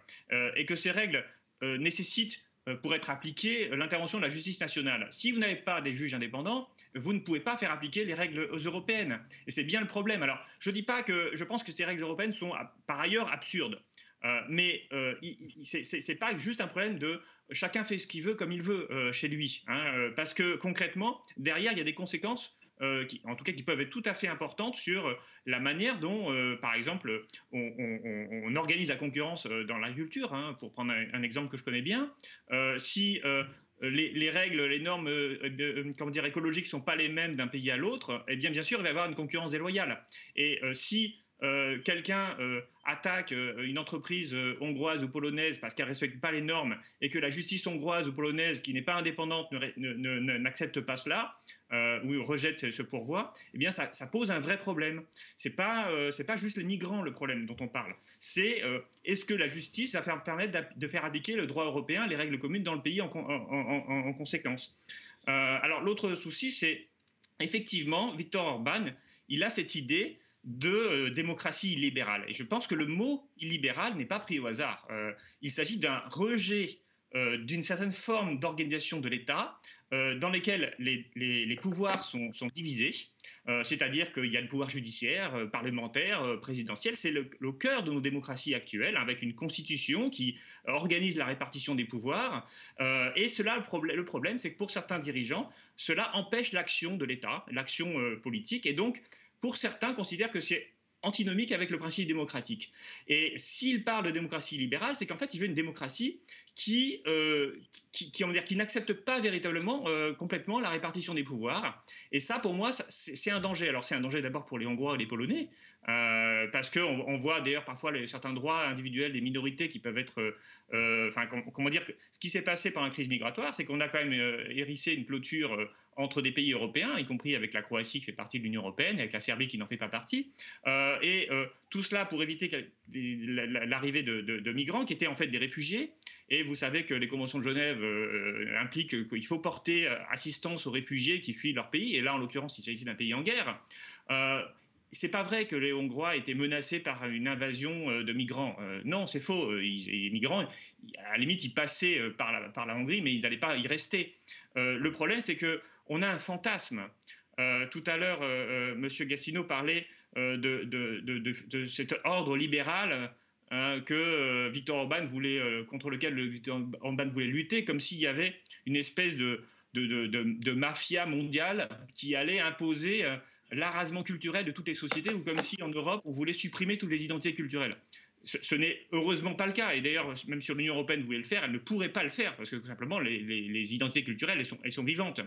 et que ces règles nécessitent euh, pour être appliquée l'intervention de la justice nationale. Si vous n'avez pas des juges indépendants, vous ne pouvez pas faire appliquer les règles européennes. Et c'est bien le problème. Alors, je ne dis pas que je pense que ces règles européennes sont par ailleurs absurdes. Euh, mais euh, ce n'est pas juste un problème de chacun fait ce qu'il veut comme il veut chez lui. Hein, parce que concrètement, derrière, il y a des conséquences euh, qui, en tout cas qui peuvent être tout à fait importantes sur euh, la manière dont, euh, par exemple, on, organise la concurrence dans l'agriculture, hein, pour prendre un, exemple que je connais bien. si les, règles, les normes comment dire, écologiques ne sont pas les mêmes d'un pays à l'autre, eh bien, bien sûr, il va y avoir une concurrence déloyale. Et si euh, quelqu'un euh, attaque euh, une entreprise hongroise ou polonaise parce qu'elle ne respecte pas les normes et que la justice hongroise ou polonaise, qui n'est pas indépendante, n'accepte pas cela ou rejette ce, pourvoi, eh bien ça, pose un vrai problème. Ce n'est pas, pas juste les migrants le problème dont on parle. C'est est-ce que la justice va faire, permettre de faire appliquer le droit européen, les règles communes dans le pays en, en conséquence? Alors l'autre souci, c'est effectivement, Viktor Orban, il a cette idée de euh, démocratie illibérale. Et je pense que le mot illibéral n'est pas pris au hasard. Euh, il s'agit d'un rejet euh, d'une certaine forme d'organisation de l'État dans lesquelles les, pouvoirs sont, divisés, c'est-à-dire qu'il y a le pouvoir judiciaire, parlementaire, présidentiel. C'est le, cœur de nos démocraties actuelles, avec une constitution qui organise la répartition des pouvoirs. et cela, le, problème, le problème c'est que pour certains dirigeants, cela empêche l'action de l'État, l'action politique. Et donc, pour certains, considèrent que c'est antinomique avec le principe démocratique. Et s'il parle de démocratie libérale, c'est qu'en fait, il veut une démocratie qui, euh, qui, qui, qui n'accepte pas véritablement euh, complètement la répartition des pouvoirs. Et ça, pour moi, c'est un danger. Alors, c'est un danger d'abord pour les Hongrois et les Polonais, euh, parce qu'on on voit d'ailleurs parfois certains droits individuels des minorités qui peuvent être. Enfin, comment dire Ce qui s'est passé pendant la crise migratoire, c'est qu'on a quand même hérissé une clôture entre des pays européens, y compris avec la Croatie qui fait partie de l'Union européenne, avec la Serbie qui n'en fait pas partie. Euh, et euh, tout cela pour éviter l'arrivée de, migrants qui étaient en fait des réfugiés. Et vous savez que les conventions de Genève euh, impliquent qu'il faut porter assistance aux réfugiés qui fuient leur pays. Et là, en l'occurrence, il s'agit d'un pays en guerre. C'est pas vrai que les Hongrois étaient menacés par une invasion de migrants. non, c'est faux. les migrants, à la limite, ils passaient par la, Hongrie, mais ils n'allaient pas y rester. le problème, c'est que on a un fantasme. Euh, tout à l'heure, euh, euh, M. Gassino parlait de, cet ordre libéral que Victor Orban voulait, contre lequel Victor Orban voulait lutter, comme s'il y avait une espèce de, mafia mondiale qui allait imposer l'arrasement culturel de toutes les sociétés, ou comme si en Europe on voulait supprimer toutes les identités culturelles ce, n'est heureusement pas le cas. Et d'ailleurs, même si l'Union européenne voulait le faire, elle ne pourrait pas le faire, parce que tout simplement, les, identités culturelles, elles sont, elles sont vivantes.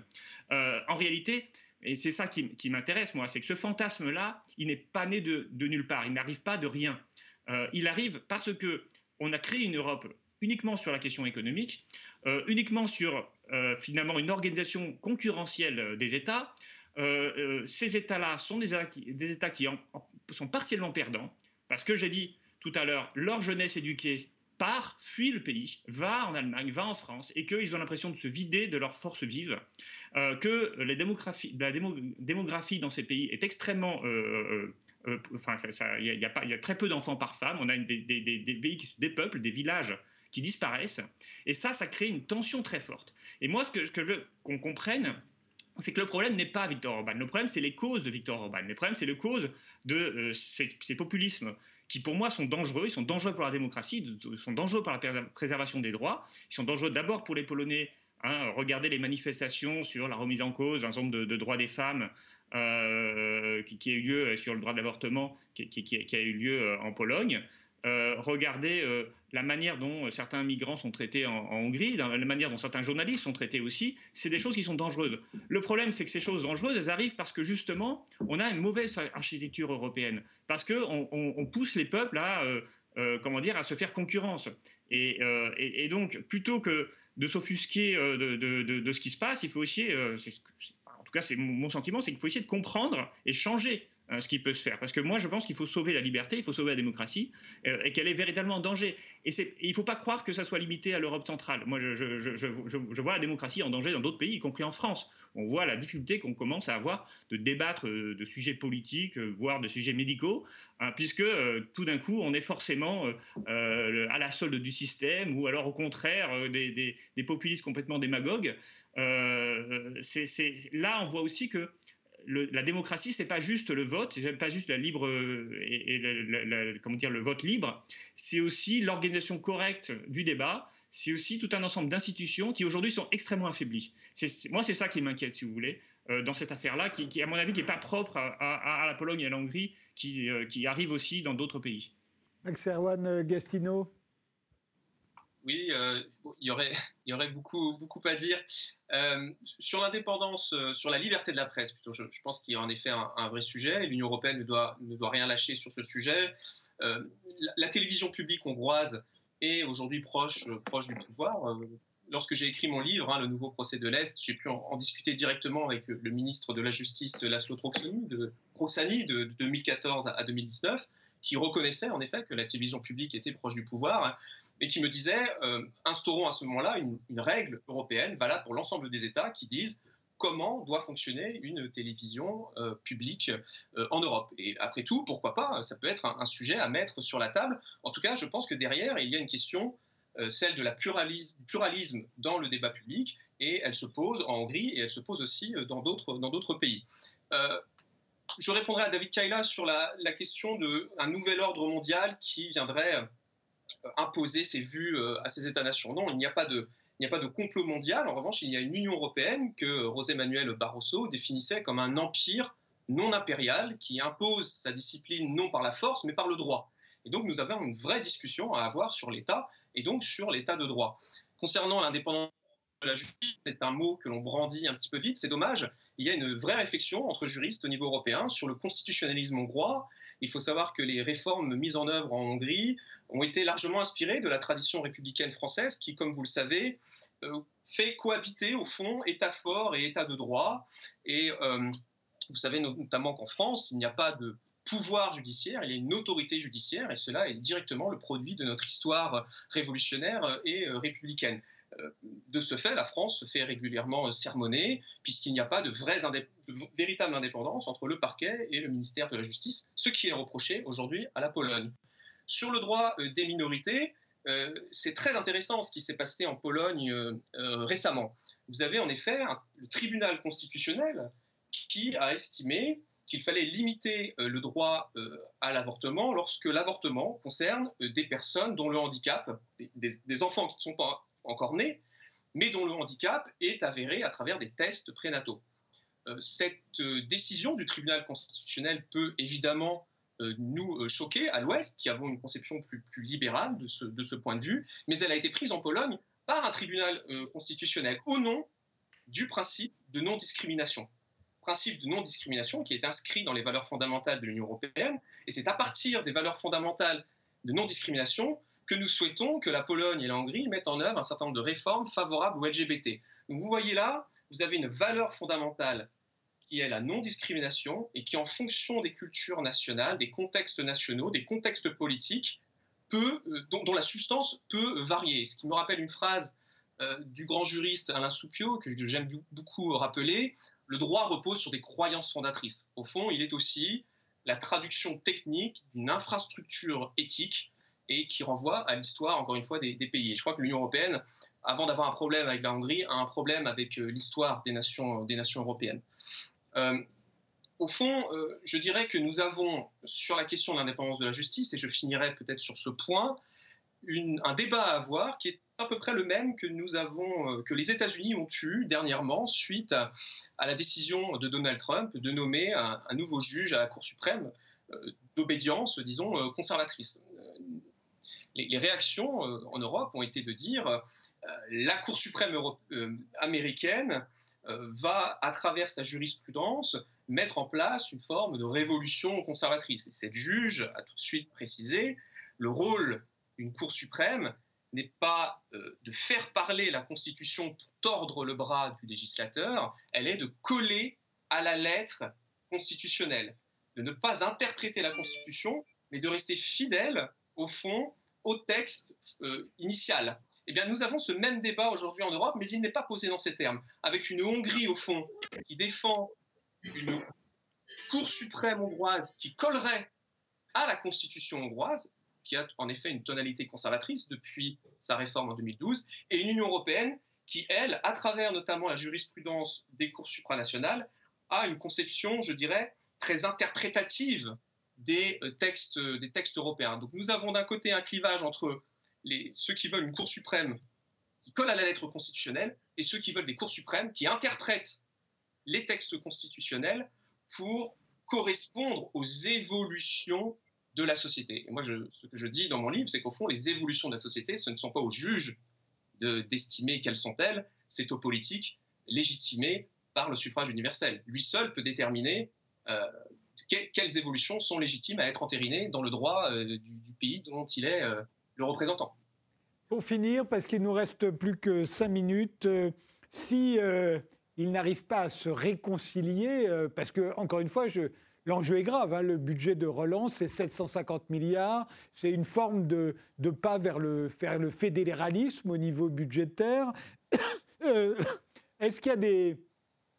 Euh, en réalité, et c'est ça qui, m'intéresse, moi, c'est que ce fantasme-là, il n'est pas né de, nulle part, il n'arrive pas de rien. Euh, il arrive parce que on a créé une Europe uniquement sur la question économique, euh, uniquement sur finalement une organisation concurrentielle des États. Ces États-là sont des, des, États qui sont partiellement perdants, parce que j'ai dit, tout à l'heure, leur jeunesse éduquée part, fuit le pays, va en Allemagne, va en France, et qu'ils ont l'impression de se vider de leurs forces vives, euh, que la démographie, dans ces pays est extrêmement... Euh, euh, enfin, il y, a très peu d'enfants par femme, on a des, pays qui se dépeuplent, des villages qui disparaissent, et ça, ça crée une tension très forte. Et moi, ce que, je veux qu'on comprenne, c'est que le problème n'est pas Victor Orban. Le problème, c'est les causes de Victor Orban. Le problème, c'est les causes de ces, populismes qui pour moi sont dangereux. Ils sont dangereux pour la démocratie, ils sont dangereux pour la préservation des droits. Ils sont dangereux d'abord pour les Polonais. Hein, regardez les manifestations sur la remise en cause d'un nombre de, droits des femmes euh, qui, a eu lieu sur le droit de l'avortement, qui, a eu lieu euh, en Pologne. Euh, regardez euh, la manière dont euh, certains migrants sont traités en, Hongrie, la manière dont certains journalistes sont traités aussi, c'est des choses qui sont dangereuses. Le problème, c'est que ces choses dangereuses, elles arrivent parce que justement, on a une mauvaise architecture européenne, parce qu'on on, pousse les peuples à, comment dire, à se faire concurrence. Et, donc, plutôt que de s'offusquer de, ce qui se passe. Il faut aussi, en tout cas, c'est mon sentiment, c'est qu'il faut essayer de comprendre et changer euh, ce qui peut se faire. Parce que moi, je pense qu'il faut sauver la liberté, il faut sauver la démocratie, euh, et qu'elle est véritablement en danger. Et, il ne faut pas croire que ça soit limité à l'Europe centrale. Moi, je, vois la démocratie en danger dans d'autres pays, y compris en France. On voit la difficulté qu'on commence à avoir de débattre euh, de sujets politiques, voire de sujets médicaux, hein, puisque tout d'un coup, on est forcément à la solde du système, ou alors au contraire, des, populistes complètement démagogues. là, on voit aussi que la démocratie, c'est pas juste le vote, c'est pas juste la libre euh, et, comment dire le vote libre, c'est aussi l'organisation correcte du débat. C'est aussi tout un ensemble d'institutions qui aujourd'hui sont extrêmement affaiblies. Moi, c'est ça qui m'inquiète, si vous voulez, euh, dans cette affaire-là, qui, à mon avis, n'est pas propre à, la Pologne et à la Hongrie, qui, euh, qui arrive aussi dans d'autres pays. Max Erwan Gastino oui, euh, il, y aurait, beaucoup, à dire. Euh, sur l'indépendance, euh, sur la liberté de la presse, plutôt, je, pense qu'il y a en effet un, vrai sujet. L'Union européenne ne doit, rien lâcher sur ce sujet. la, télévision publique hongroise est aujourd'hui proche, du pouvoir. lorsque j'ai écrit mon livre, hein, Le nouveau procès de l'Est, j'ai pu en, discuter directement avec le ministre de la Justice, Laszlo Troxani, de 2014 à 2019, qui reconnaissait en effet que la télévision publique était proche du pouvoir et qui me disait euh, instaurons à ce moment-là une, règle européenne valable pour l'ensemble des États qui disent comment doit fonctionner une télévision euh, publique euh, en Europe. Et après tout, pourquoi pas Ça peut être un, sujet à mettre sur la table. En tout cas, je pense que derrière, il y a une question, celle de la pluralisme, dans le débat public, et elle se pose en Hongrie et elle se pose aussi dans d'autres pays. je répondrai à David Kaila sur la, question d'un nouvel ordre mondial qui viendrait imposer ses vues euh, à ces États-nations. Non, il n'y a pas de, il n'y a pas de complot mondial. En revanche, il y a une Union européenne que José Manuel Barroso définissait comme un empire non impérial qui impose sa discipline non par la force, mais par le droit. Et donc, nous avons une vraie discussion à avoir sur l'État et donc sur l'État de droit. Concernant l'indépendance de la justice, c'est un mot que l'on brandit un petit peu vite, c'est dommage. Il y a une vraie réflexion entre juristes au niveau européen sur le constitutionnalisme hongrois. Il faut savoir que les réformes mises en œuvre en Hongrie ont été largement inspirés de la tradition républicaine française qui, comme vous le savez, euh, fait cohabiter au fond État fort et État de droit. Et euh, vous savez notamment qu'en France, il n'y a pas de pouvoir judiciaire, il y a une autorité judiciaire, et cela est directement le produit de notre histoire révolutionnaire et euh, républicaine. De ce fait, la France se fait régulièrement sermonner, puisqu'il n'y a pas de, véritable indépendance entre le parquet et le ministère de la Justice, ce qui est reproché aujourd'hui à la Pologne. Sur le droit euh, des minorités, euh, c'est très intéressant ce qui s'est passé en Pologne euh, récemment. Vous avez en effet le tribunal constitutionnel qui a estimé qu'il fallait limiter le droit à l'avortement lorsque l'avortement concerne des personnes dont le handicap, des, enfants qui ne sont pas encore nés, mais dont le handicap est avéré à travers des tests prénataux. cette décision du tribunal constitutionnel peut évidemment euh, nous euh, choquer à l'Ouest, qui avons une conception plus, libérale de ce, point de vue, mais elle a été prise en Pologne par un tribunal euh, constitutionnel au nom du principe de non-discrimination. Principe de non-discrimination qui est inscrit dans les valeurs fondamentales de l'Union européenne, et c'est à partir des valeurs fondamentales de non-discrimination que nous souhaitons que la Pologne et la Hongrie mettent en œuvre un certain nombre de réformes favorables aux LGBT. Vous voyez là, vous avez une valeur fondamentale qui est la non-discrimination et qui, en fonction des cultures nationales, des contextes nationaux, des contextes politiques, euh, dont, la substance peut varier. Ce qui me rappelle une phrase euh, du grand juriste Alain Soupio, que j'aime beaucoup rappeler, le droit repose sur des croyances fondatrices. Au fond, il est aussi la traduction technique d'une infrastructure éthique et qui renvoie à l'histoire, encore une fois, des, pays. Et je crois que l'Union européenne, avant d'avoir un problème avec la Hongrie, a un problème avec euh, l'histoire des nations, nations européennes. Euh, au fond, euh, je dirais que nous avons, sur la question de l'indépendance de la justice, et je finirai peut-être sur ce point, un débat à avoir qui est à peu près le même que nous avons, euh, que les États-Unis ont eu dernièrement suite à, la décision de Donald Trump de nommer un, nouveau juge à la Cour suprême d'obédience, disons, conservatrice. Les, réactions en Europe ont été de dire la Cour suprême américaine euh, va, à travers sa jurisprudence, mettre en place une forme de révolution conservatrice. Et cette juge a tout de suite précisé le rôle d'une Cour suprême n'est pas euh, de faire parler la Constitution pour tordre le bras du législateur, elle est de coller à la lettre constitutionnelle, de ne pas interpréter la Constitution, mais de rester fidèle, au fond, au texte euh, initial. Eh bien, nous avons ce même débat aujourd'hui en Europe, mais il n'est pas posé dans ces termes, avec une Hongrie, au fond, qui défend une Cour suprême hongroise qui collerait à la Constitution hongroise, qui a en effet une tonalité conservatrice depuis sa réforme en 2012, et une Union européenne qui, elle, à travers notamment la jurisprudence des cours supranationales, a une conception, je dirais, très interprétative des euh, textes, des textes européens. Donc nous avons d'un côté un clivage entre les, ceux qui veulent une Cour suprême qui colle à la lettre constitutionnelle et ceux qui veulent des cours suprêmes qui interprètent les textes constitutionnels pour correspondre aux évolutions de la société. Et moi, ce que je dis dans mon livre, c'est qu'au fond, les évolutions de la société, ce ne sont pas aux juges d'estimer quelles sont-elles, c'est aux politiques légitimées par le suffrage universel. Lui seul peut déterminer euh, quelles évolutions sont légitimes à être entérinées dans le droit euh, du, pays dont il est euh, le représentant? Pour finir, parce qu'il nous reste plus que cinq minutes, si il n'arrive pas à se réconcilier, parce que encore une fois, je, L'enjeu est grave, hein. le budget de relance, c'est 750 milliards, c'est une forme de, pas vers le, le fédéralisme au niveau budgétaire. Euh, est-ce qu'il y, a des,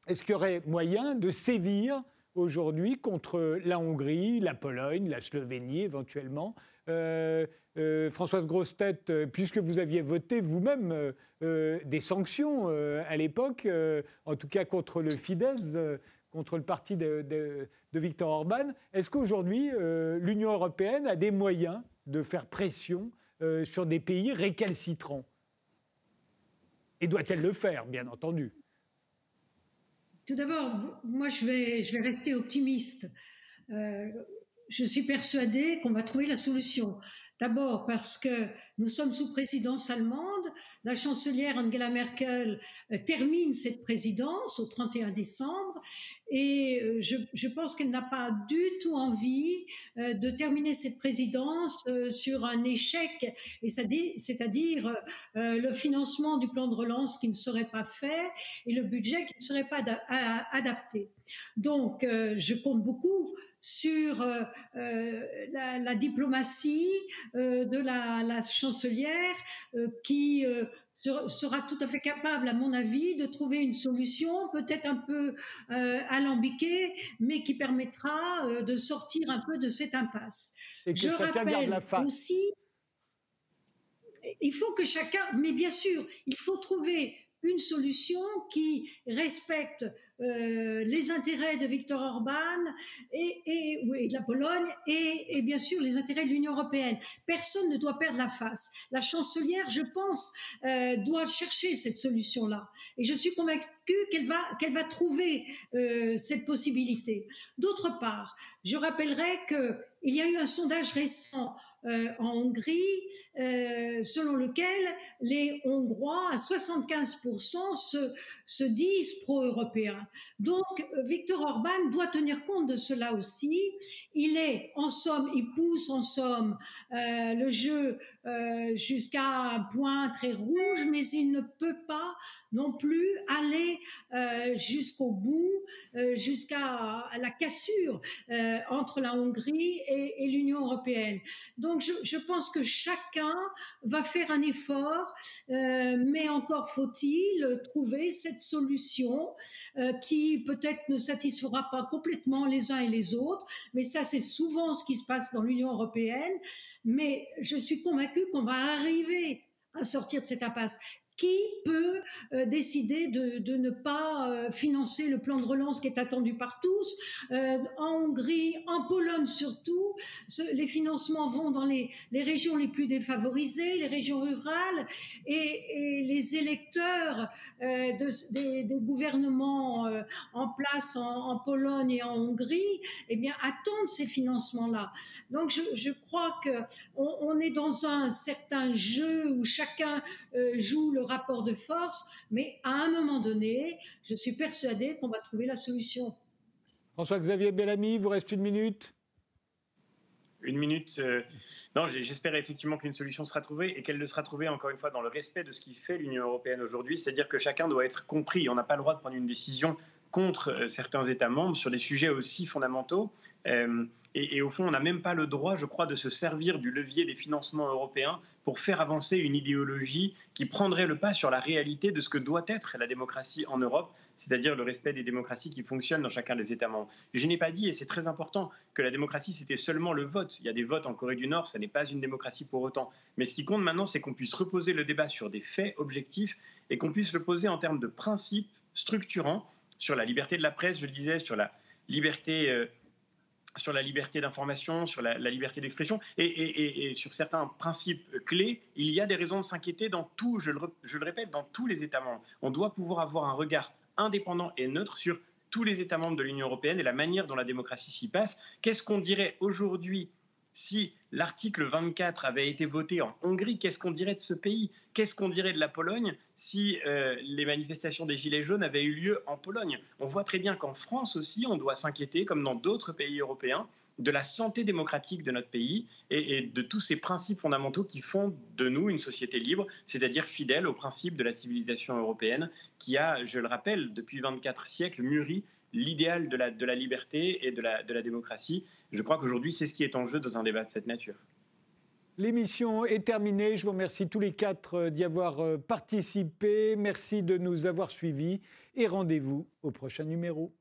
est qu'il y aurait moyen de sévir aujourd'hui contre la Hongrie, la Pologne, la Slovénie éventuellement euh, euh, Françoise Grostet, puisque vous aviez voté vous-même des sanctions à l'époque, en tout cas contre le Fidesz, contre le parti de, de, Viktor Orban. Est-ce qu'aujourd'hui, euh, l'Union européenne a des moyens de faire pression euh, sur des pays récalcitrants? Et doit-elle le faire, bien entendu Tout d'abord, moi, je vais, rester optimiste. Euh, je suis persuadée qu'on va trouver la solution. D'abord parce que nous sommes sous présidence allemande. La chancelière Angela Merkel termine cette présidence au 31 décembre et euh, je, pense qu'elle n'a pas du tout envie euh, de terminer cette présidence euh, sur un échec, c'est-à-dire le financement du plan de relance qui ne serait pas fait et le budget qui ne serait pas adapté. Donc, je compte beaucoup sur euh, euh, la, la, diplomatie euh, de la, la chancelière qui sera tout à fait capable, à mon avis, de trouver une solution peut-être un peu alambiquée, mais qui permettra de sortir un peu de cette impasse. Et que Je rappelle la face. aussi, il faut que chacun, mais bien sûr, il faut trouver une solution qui respecte euh, les intérêts de Viktor Orban et, et oui, de la Pologne et, et, bien sûr les intérêts de l'Union européenne. Personne ne doit perdre la face. La chancelière, je pense, euh, doit chercher cette solution-là. Et je suis convaincue qu'elle va, va trouver euh, cette possibilité. D'autre part, je rappellerai qu'il y a eu un sondage récent euh, en Hongrie, euh, selon lequel les Hongrois, à 75%, se, se disent pro-européens. Donc, Viktor Orban doit tenir compte de cela aussi. Il est, en somme, il pousse en somme euh, le jeu euh, jusqu'à un point très rouge, mais il ne peut pas non plus aller euh, jusqu'au bout, jusqu'à la cassure entre la Hongrie et, et l'Union européenne. Donc je, je, pense que chacun va faire un effort, mais encore faut-il trouver cette solution qui peut-être ne satisfera pas complètement les uns et les autres, mais ça c'est souvent ce qui se passe dans l'Union européenne mais je suis convaincue qu'on va arriver à sortir de cette impasse qui peut euh, décider de, ne pas euh, financer le plan de relance qui est attendu par tous euh, En Hongrie, en Pologne surtout, les financements vont dans les, les, régions les plus défavorisées, les régions rurales, et, les électeurs de, des, gouvernements en place en, Pologne et en Hongrie, eh bien, attendent ces financements-là. Donc, je, crois que on, est dans un certain jeu où chacun joue le rapport de force, mais à un moment donné, je suis persuadée qu'on va trouver la solution. François-Xavier Bellamy, vous reste une minute. une minute. non, j'espère effectivement qu'une solution sera trouvée et qu'elle ne sera trouvée encore une fois dans le respect de ce qui fait l'Union européenne aujourd'hui, c'est-à-dire que chacun doit être compris. On n'a pas le droit de prendre une décision contre certains États membres sur des sujets aussi fondamentaux. Et, au fond, on n'a même pas le droit, je crois, de se servir du levier des financements européens pour faire avancer une idéologie qui prendrait le pas sur la réalité de ce que doit être la démocratie en Europe, c'est-à-dire le respect des démocraties qui fonctionnent dans chacun des États membres. Je n'ai pas dit, et c'est très important, que la démocratie, c'était seulement le vote. Il y a des votes en Corée du Nord, ça n'est pas une démocratie pour autant. Mais ce qui compte maintenant, c'est qu'on puisse reposer le débat sur des faits objectifs et qu'on puisse le poser en termes de principes structurants sur la liberté de la presse, je le disais, sur la liberté euh, sur la liberté d'information, sur la, liberté d'expression et, sur certains principes clés, il y a des raisons de s'inquiéter dans tout, je le, répète, dans tous les États membres. On doit pouvoir avoir un regard indépendant et neutre sur tous les États membres de l'Union européenne et la manière dont la démocratie s'y passe. Qu'est-ce qu'on dirait aujourd'hui si l'article 24 avait été voté en Hongrie, qu'est-ce qu'on dirait de ce pays? Qu'est-ce qu'on dirait de la Pologne si euh, les manifestations des Gilets jaunes avaient eu lieu en Pologne? On voit très bien qu'en France aussi, on doit s'inquiéter, comme dans d'autres pays européens, de la santé démocratique de notre pays et, et, de tous ces principes fondamentaux qui font de nous une société libre, c'est-à-dire fidèle aux principes de la civilisation européenne qui a, je le rappelle, depuis 24 siècles, mûri l'idéal de la, liberté et de la, de la démocratie. Je crois qu'aujourd'hui, c'est ce qui est en jeu dans un débat de cette nature. L'émission est terminée. Je vous remercie tous les quatre euh, d'y avoir euh, participé. Merci de nous avoir suivis et rendez-vous au prochain numéro.